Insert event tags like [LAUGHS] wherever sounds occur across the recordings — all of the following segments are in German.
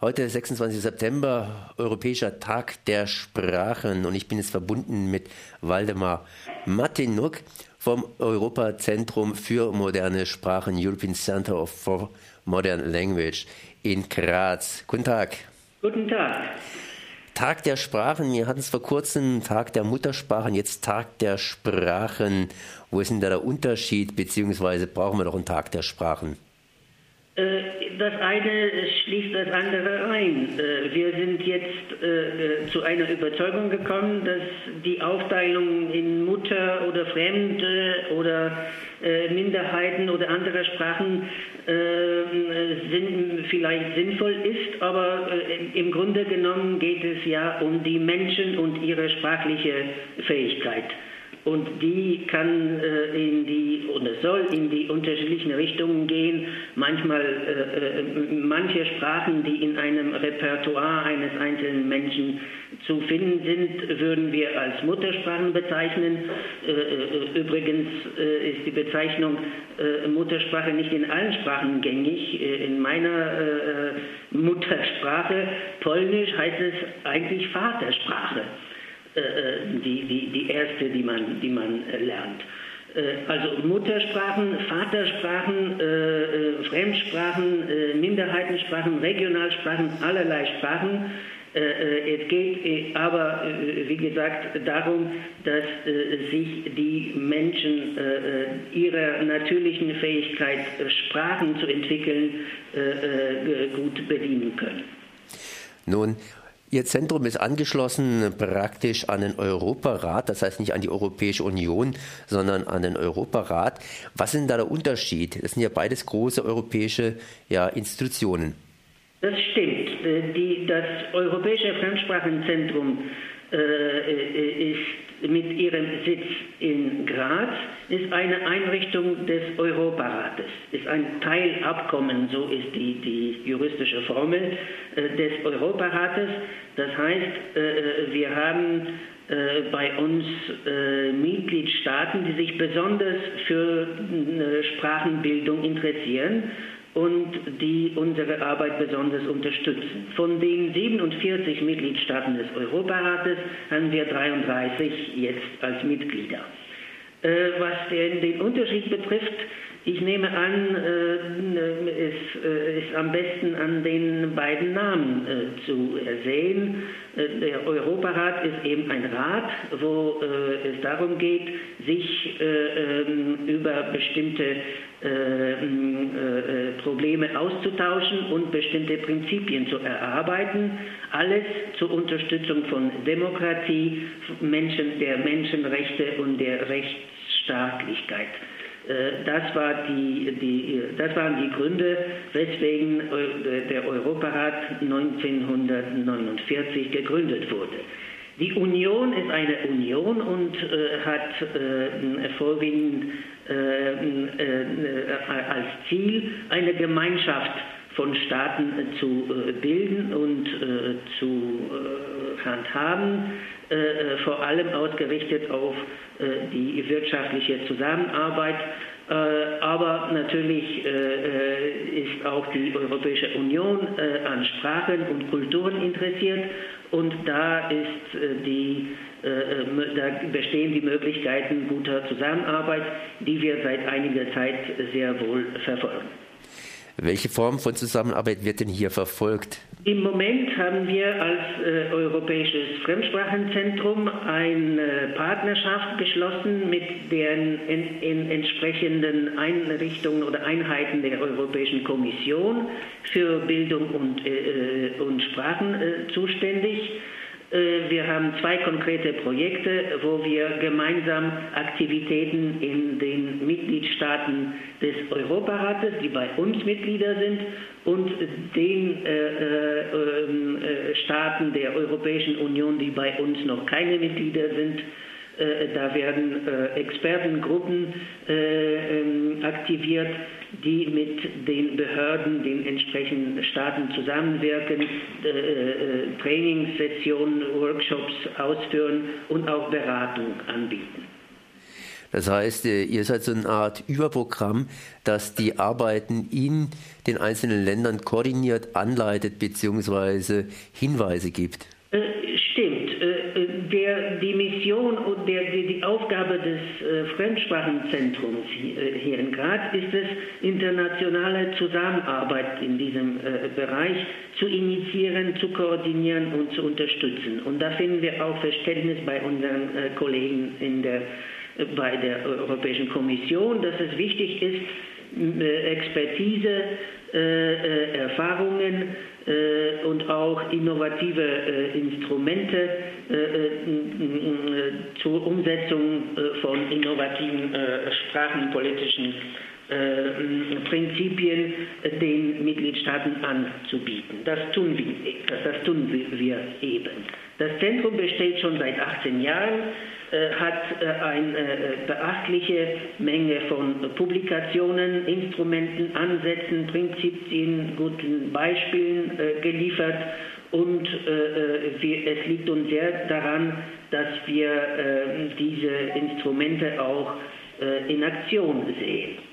Heute 26. September, Europäischer Tag der Sprachen und ich bin jetzt verbunden mit Waldemar Martinuk vom Europazentrum für moderne Sprachen, European Center for Modern Language in Graz. Guten Tag. Guten Tag. Tag der Sprachen, wir hatten es vor kurzem Tag der Muttersprachen, jetzt Tag der Sprachen. Wo ist denn da der Unterschied, beziehungsweise brauchen wir doch einen Tag der Sprachen? Äh, das eine schließt das andere ein. Äh, wir sind jetzt äh, zu einer Überzeugung gekommen, dass die Aufteilung in Mutter oder Fremde oder Minderheiten oder andere Sprachen vielleicht sinnvoll ist, aber im Grunde genommen geht es ja um die Menschen und ihre sprachliche Fähigkeit und die kann äh, in die oder soll in die unterschiedlichen Richtungen gehen. Manchmal äh, äh, manche Sprachen, die in einem Repertoire eines einzelnen Menschen zu finden sind, würden wir als Muttersprachen bezeichnen. Äh, äh, übrigens äh, ist die Bezeichnung Muttersprache nicht in allen Sprachen gängig. In meiner Muttersprache Polnisch heißt es eigentlich Vatersprache. Äh, äh, die, die, die erste, die man, die man äh, lernt. Also Muttersprachen, Vatersprachen, Fremdsprachen, Minderheitensprachen, Regionalsprachen, allerlei Sprachen. Es geht aber, wie gesagt, darum, dass sich die Menschen ihrer natürlichen Fähigkeit, Sprachen zu entwickeln, gut bedienen können. Nun, Ihr Zentrum ist angeschlossen praktisch an den Europarat, das heißt nicht an die Europäische Union, sondern an den Europarat. Was ist denn da der Unterschied? Das sind ja beides große europäische ja, Institutionen. Das stimmt. Äh, die, das Europäische Fremdsprachenzentrum äh, äh, ist mit ihrem Sitz in Graz, ist eine Einrichtung des Europarates, ist ein Teilabkommen, so ist die, die juristische Formel äh, des Europarates. Das heißt, äh, wir haben äh, bei uns äh, Mitgliedstaaten, die sich besonders für äh, Sprachenbildung interessieren und die unsere Arbeit besonders unterstützen. Von den 47 Mitgliedstaaten des Europarates haben wir 33 jetzt als Mitglieder. Äh, was den, Unterschied betrifft, ich nehme an, äh, es äh, ist am besten an den beiden Namen äh, zu sehen. Äh, der Europarat ist eben ein Rat, wo äh, es darum geht, sich ähm, über bestimmte ähm, äh, Probleme auszutauschen und bestimmte Prinzipien zu erarbeiten. Alles zur Unterstützung von Demokratie, Menschen, der Menschenrechte und der Rechtsstaatlichkeit. Äh, das, war die, die, das waren die Gründe, weswegen der Europarat 1949 gegründet wurde. Die Union ist eine Union und äh, hat äh, vorwiegend äh, äh, als Ziel eine Gemeinschaft von Staaten zu äh, bilden und zu handhaben, vor allem ausgerichtet auf die wirtschaftliche Zusammenarbeit. Aber natürlich ist auch die Europäische Union an Sprachen und Kulturen interessiert und da ist die da bestehen die Möglichkeiten guter Zusammenarbeit, die wir seit einiger Zeit sehr wohl verfolgen. Welche Form von Zusammenarbeit wird denn hier verfolgt? Im Moment haben wir als äh, Europäisches Fremdsprachenzentrum eine Partnerschaft geschlossen mit den in, in entsprechenden Einrichtungen oder Einheiten der Europäischen Kommission für Bildung und, äh, äh und Sprachen äh, zuständig. Äh, wir haben zwei konkrete Projekte, wo wir gemeinsam Aktivitäten in den Mitgliedstaaten des Europarates, die bei uns Mitglieder sind, und den äh, äh, äh, Staaten der Europäischen Union, die bei uns noch keine Mitglieder sind, äh, da werden äh, Expertengruppen ähm, aktiviert, die mit den Behörden, den entsprechenden Staaten zusammenwirken, äh, äh, Trainingssessionen, Workshops ausführen und auch Beratung anbieten. Das heißt, ihr seid so eine Art Überprogramm, das die Arbeiten in den einzelnen Ländern koordiniert, anleitet bzw. Hinweise gibt. Stimmt. Äh, Fremdsprachenzentrums hier, in Graz ist es, internationale Zusammenarbeit in diesem äh, Bereich zu initiieren, zu koordinieren und zu unterstützen. Und da finden wir auch Verständnis bei unseren äh, Kollegen in der, bei der Europäischen Kommission, dass es wichtig ist, Expertise, Erfahrungen, äh, und auch innovative äh, Instrumente äh, zur Umsetzung von innovativen sprachenpolitischen Prinzipien den Mitgliedstaaten anzubieten. Das tun, wir, das tun wir eben. Das Zentrum besteht schon seit 18 Jahren äh, hat äh, eine äh, beachtliche Menge von Publikationen, Instrumenten, Ansätzen, Prinzipien, guten Beispielen geliefert und es liegt uns sehr daran, dass wir diese Instrumente auch in Aktion sehen.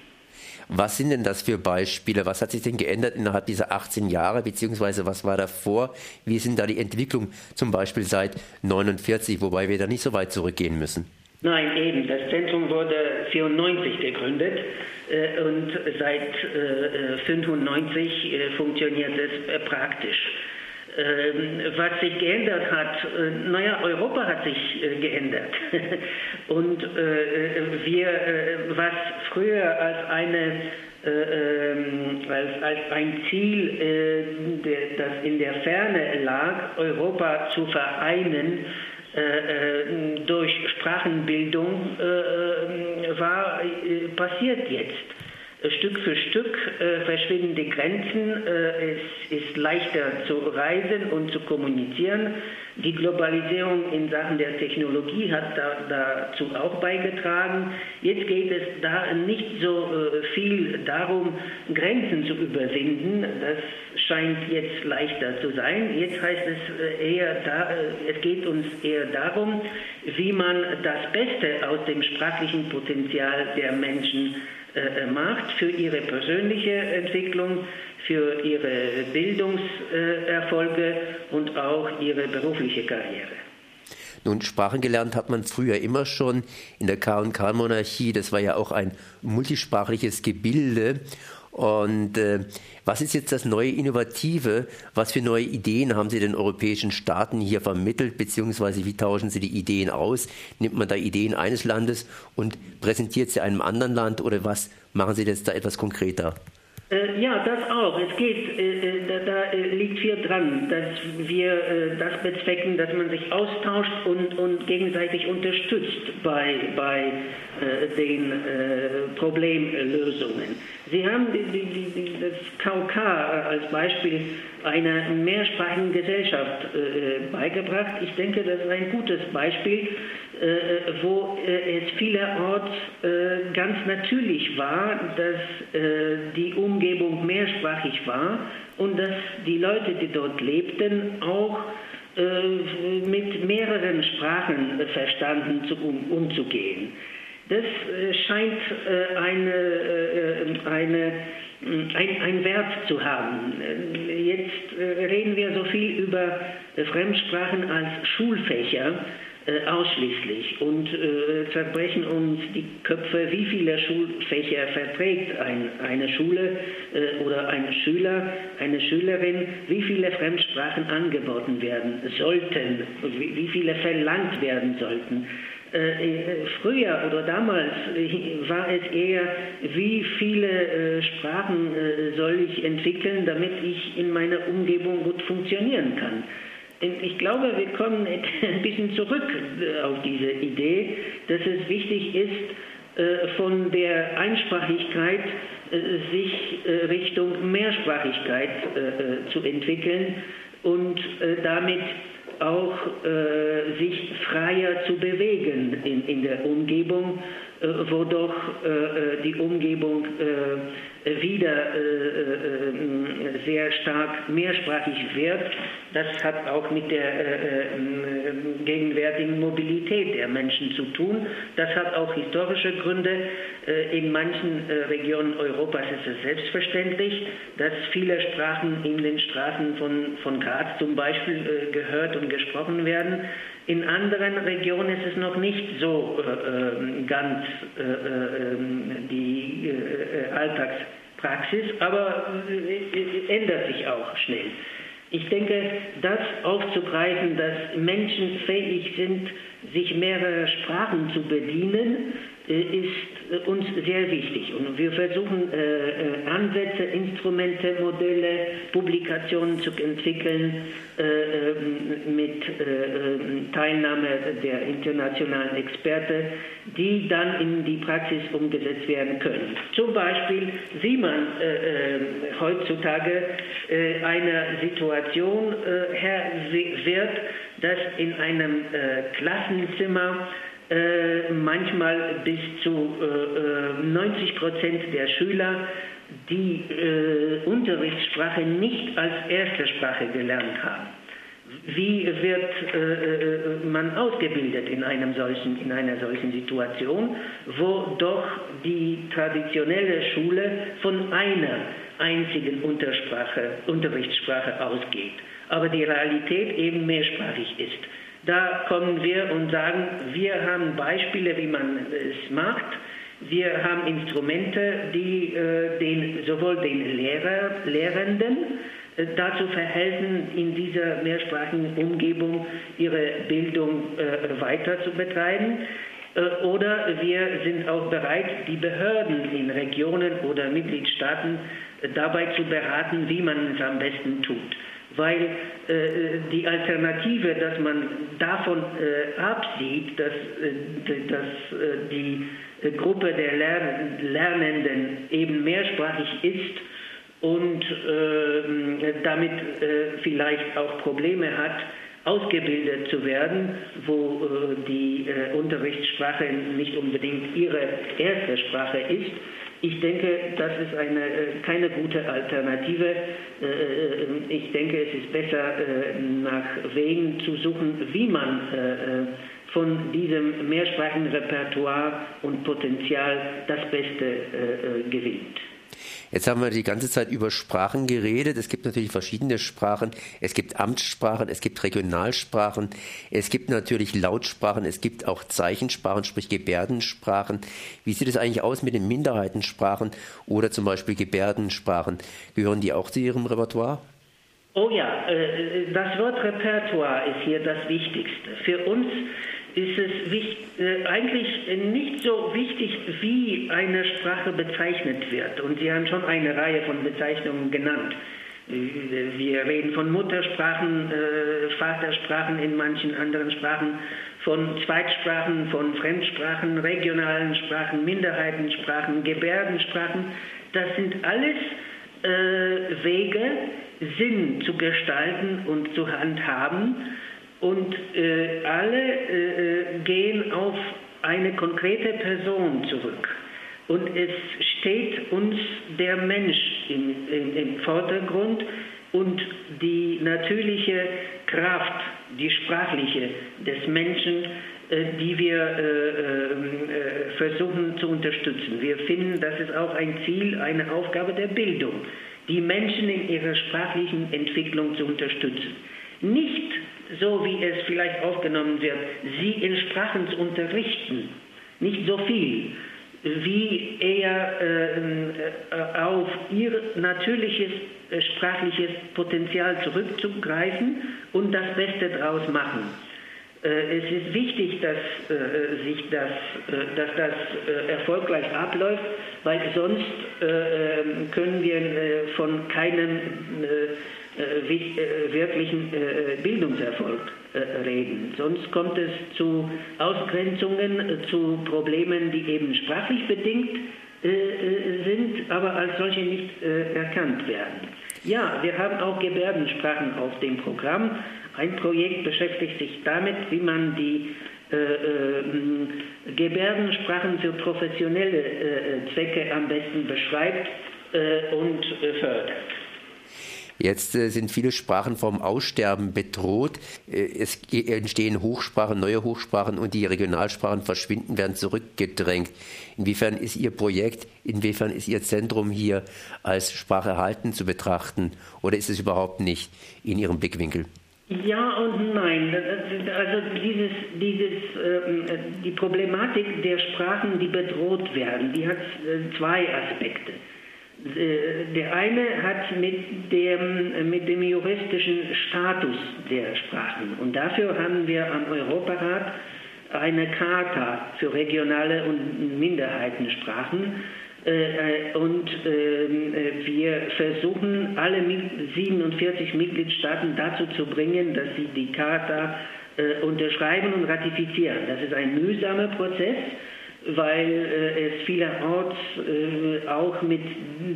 Was sind denn das für Beispiele? Was hat sich denn geändert innerhalb dieser 18 Jahre, beziehungsweise was war davor? Wie sind da die Entwicklungen zum Beispiel seit 49, wobei wir da nicht so weit zurückgehen müssen? Nein, eben. Das Zentrum wurde 94 gegründet äh, und seit äh, 95 äh, funktioniert es äh, praktisch. Ähm, was sich geändert hat, äh, naja, Europa hat sich äh, geändert. [LAUGHS] Und äh, wir, was früher als eine ähm, als, als ein Ziel, das in der Ferne lag, Europa zu vereinen, durch Sprachenbildung war passiert jetzt. Stück für Stück äh, verschwinden die Grenzen, äh, es ist leichter zu reisen und zu kommunizieren. Die Globalisierung in Sachen der Technologie hat da, dazu auch beigetragen. Jetzt geht es da nicht so äh, viel darum, Grenzen zu überwinden. Das scheint jetzt leichter zu sein. Jetzt heißt es äh, eher, da, äh, es geht uns eher darum, wie man das Beste aus dem sprachlichen Potenzial der Menschen äh, äh, macht für ihre persönliche Entwicklung, für ihre Bildungserfolge und auch ihre berufliche Karriere. Nun, Sprachen gelernt hat man früher immer schon in der K&K-Monarchie. Das war ja auch ein multisprachliches Gebilde. Und äh, was ist jetzt das neue Innovative? Was für neue Ideen haben Sie den europäischen Staaten hier vermittelt, beziehungsweise wie tauschen Sie die Ideen aus? Nimmt man da Ideen eines Landes und präsentiert sie einem anderen Land oder was machen Sie jetzt da etwas konkreter? Äh, ja, das auch. Es geht, dran, dass wir äh, das bezwecken, dass man sich austauscht und, und gegenseitig unterstützt bei, bei äh, den Problemlösungen. Sie haben die, die, die, das KK als Beispiel einer mehrsprachigen Gesellschaft beigebracht. Ich denke, das ist ein gutes Beispiel, wo es vielerorts ganz natürlich war, dass die Umgebung mehrsprachig war und dass die Leute, die dort lebten, auch äh, mit mehreren Sprachen verstanden zu, um, umzugehen. Das äh, scheint äh, eine, eine, ein, ein Wert zu haben. Jetzt reden wir so viel über Fremdsprachen als Schulfächer äh, ausschließlich und äh, zerbrechen uns die Köpfe, wie viele Schulfächer verträgt ein, eine Schule äh, oder ein Schüler, eine Schülerin, wie viele Fremdsprachen angeboten werden sollten, wie, wie viele verlangt werden sollten. Äh, äh, früher oder damals war es eher, wie viele Sprachen soll ich entwickeln, damit ich in meiner Umgebung gut funktionieren kann. Ich glaube, wir kommen ein bisschen zurück äh, auf diese Idee, dass es wichtig ist, äh, von der Einsprachigkeit äh, sich Richtung Mehrsprachigkeit zu entwickeln und damit auch sich freier zu bewegen in, in der Umgebung, wo doch die Umgebung wieder sehr stark mehrsprachig wird. Das hat auch mit der gegenwärtigen Mobilität der Menschen zu tun. Das hat auch historische Gründe. In manchen Regionen Europas ist es selbstverständlich, dass viele Sprachen in den Straßen von, von Graz zum Beispiel gehört und gesprochen werden. In anderen Regionen ist es noch nicht so äh, ganz äh, ähm, die äh, Alltagspraxis, aber äh, ändert sich auch schnell. Ich denke, das aufzugreifen, dass Menschen fähig sind, sich mehrere Sprachen zu bedienen, äh, ist äh, uns sehr wichtig. Und wir versuchen äh, Ansätze, Instrumente, Modelle, Publikationen zu entwickeln mit Teilnahme der internationalen Experten, die dann in die Praxis umgesetzt werden können. Zum Beispiel, wie man heutzutage eine Situation her wird, dass in einem Klassenzimmer äh, manchmal bis zu äh, 90 äh, Prozent der Schüler die äh, Unterrichtssprache nicht als erste Sprache gelernt haben. Wie wird äh, man ausgebildet in, einem solchen, in einer solchen Situation, wo doch die traditionelle Schule von einer einzigen Unterrichtssprache ausgeht, aber die Realität eben mehrsprachig ist? Da kommen wir und sagen, wir haben Beispiele, wie man es macht. Wir haben Instrumente, die äh, den, sowohl den Lehrer, Lehrenden äh, dazu verhelfen, in dieser mehrsprachigen Umgebung ihre Bildung äh, weiter zu betreiben. Äh, oder wir sind auch bereit, die Behörden in Regionen oder Mitgliedstaaten äh, dabei zu beraten, wie man es am besten tut weil äh, die Alternative, dass man davon äh, absieht, dass, äh, dass äh, die äh, Gruppe der Lern Lernenden eben mehrsprachig ist und äh, damit vielleicht auch Probleme hat, ausgebildet zu werden, wo die Unterrichtssprache nicht unbedingt ihre erste Sprache ist, ich denke, das ist eine, äh, keine gute Alternative. Äh, äh, ich denke, es ist besser, nach Wegen zu suchen, wie man von diesem mehrsprachigen Repertoire und Potenzial das Beste gewinnt. Jetzt haben wir die ganze Zeit über Sprachen geredet. Es gibt natürlich verschiedene Sprachen. Es gibt Amtssprachen, es gibt Regionalsprachen, es gibt natürlich Lautsprachen, es gibt auch Zeichensprachen, sprich Gebärdensprachen. Wie sieht es eigentlich aus mit den Minderheitensprachen oder zum Beispiel Gebärdensprachen? Gehören die auch zu Ihrem Repertoire? Oh ja, äh, das Wort Repertoire ist hier das Wichtigste. Für uns ist es wichtig, äh, eigentlich nicht so wichtig, wie eine Sprache bezeichnet wird. Und Sie haben schon eine Reihe von Bezeichnungen genannt. Äh, wir reden von Muttersprachen, äh, Vatersprachen in manchen anderen Sprachen, von Zweitsprachen, von Fremdsprachen, regionalen Sprachen, Minderheitensprachen, Gebärdensprachen. Das sind alles äh, Wege, Sinn zu gestalten und zu handhaben und äh, alle äh, gehen auf eine konkrete Person zurück. Und es steht uns der Mensch im, im, im Vordergrund und die natürliche Kraft, die sprachliche des Menschen, äh, die wir äh, äh, versuchen zu unterstützen. Wir finden, das ist auch ein Ziel, eine Aufgabe der Bildung, die Menschen in ihrer sprachlichen Entwicklung zu unterstützen. Nicht so wie es vielleicht aufgenommen wird, sie in Sprachen zu unterrichten, nicht so viel, wie eher äh, auf ihr natürliches äh, sprachliches Potenzial zurückzugreifen und das Beste daraus machen. Äh, es ist wichtig, dass, äh, sich das, dass das erfolgreich abläuft, weil sonst ähm, können wir von keinem wirklichen äh, Bildungserfolg reden. Sonst kommt es zu Ausgrenzungen, zu Problemen, die eben sprachlich bedingt sind, aber als solche nicht erkannt werden. Ja, wir haben auch Gebärdensprachen auf dem Programm. Ein Projekt beschäftigt sich damit, wie man die äh, äh, Gebärdensprachen für professionelle äh, Zwecke am besten beschreibt und fördert. Jetzt äh, sind viele Sprachen vom Aussterben bedroht. Äh, es entstehen Hochsprachen, neue Hochsprachen und die Regionalsprachen verschwinden, werden zurückgedrängt. Inwiefern ist Ihr Projekt, inwiefern ist Ihr Zentrum hier als Sprache erhalten zu betrachten oder ist es überhaupt nicht in Ihrem Blickwinkel? Ja und nein. Also dieses, dieses, ähm, die Problematik der Sprachen, die bedroht werden, die hat äh, zwei Aspekte. Der eine hat mit dem, mit dem juristischen Status der Sprachen. Und dafür haben wir am Europarat eine Charta für regionale und Minderheitensprachen. Äh, und ähm, wir versuchen, alle 47 Mitgliedstaaten dazu zu bringen, dass sie die Charta äh, unterschreiben und ratifizieren. Das ist ein mühsamer Prozess weil äh, es vielerorts äh, auch mit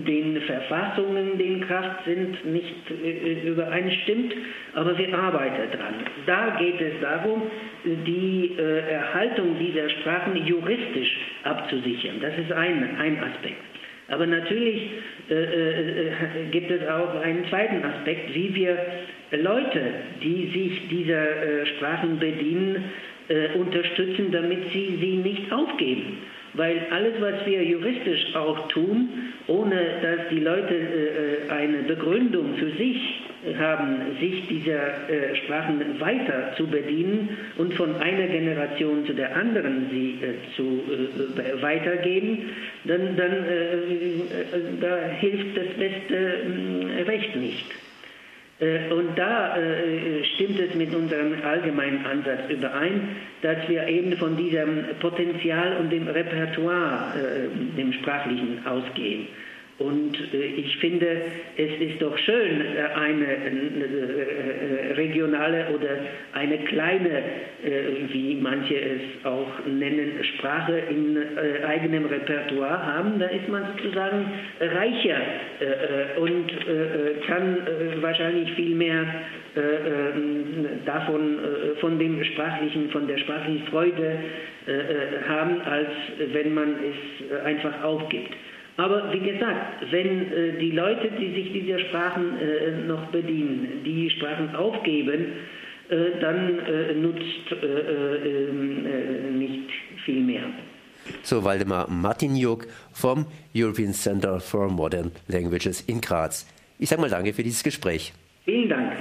den Verfassungen, die in Kraft sind, nicht äh, übereinstimmt, aber wir arbeiten daran. Da geht es darum, die Erhaltung dieser Sprachen juristisch abzusichern. Das ist ein, ein Aspekt. Aber natürlich gibt es auch einen zweiten Aspekt, wie wir Leute, die sich dieser Sprachen bedienen, äh, unterstützen, damit sie sie nicht aufgeben. Weil alles, was wir juristisch auch tun, ohne dass die Leute äh, eine Begründung für sich haben, sich dieser äh, Sprachen weiter zu bedienen und von einer Generation zu der anderen sie äh, zu äh, weitergeben, dann, dann äh, da hilft das beste ähm, Recht nicht. Äh, und da äh, stimmt es mit unserem allgemeinen Ansatz überein, dass wir eben von diesem Potenzial und dem Repertoire, äh, dem sprachlichen, ausgehen. Und äh, ich finde, es ist doch schön, äh, eine äh, regionale oder eine kleine, wie manche es auch nennen, Sprache in eigenem Repertoire haben. Da ist man sozusagen reicher und kann wahrscheinlich viel mehr davon, von dem sprachlichen, von der sprachlichen Freude haben, als wenn man es einfach aufgibt. Aber wie gesagt, wenn äh, die Leute, die sich dieser Sprachen äh, noch bedienen, die Sprachen aufgeben, äh, dann äh, nutzt äh, äh, nicht viel mehr. So Waldemar Martinjuk vom European Center for Modern Languages in Graz. Ich sage mal danke für dieses Gespräch. Vielen Dank.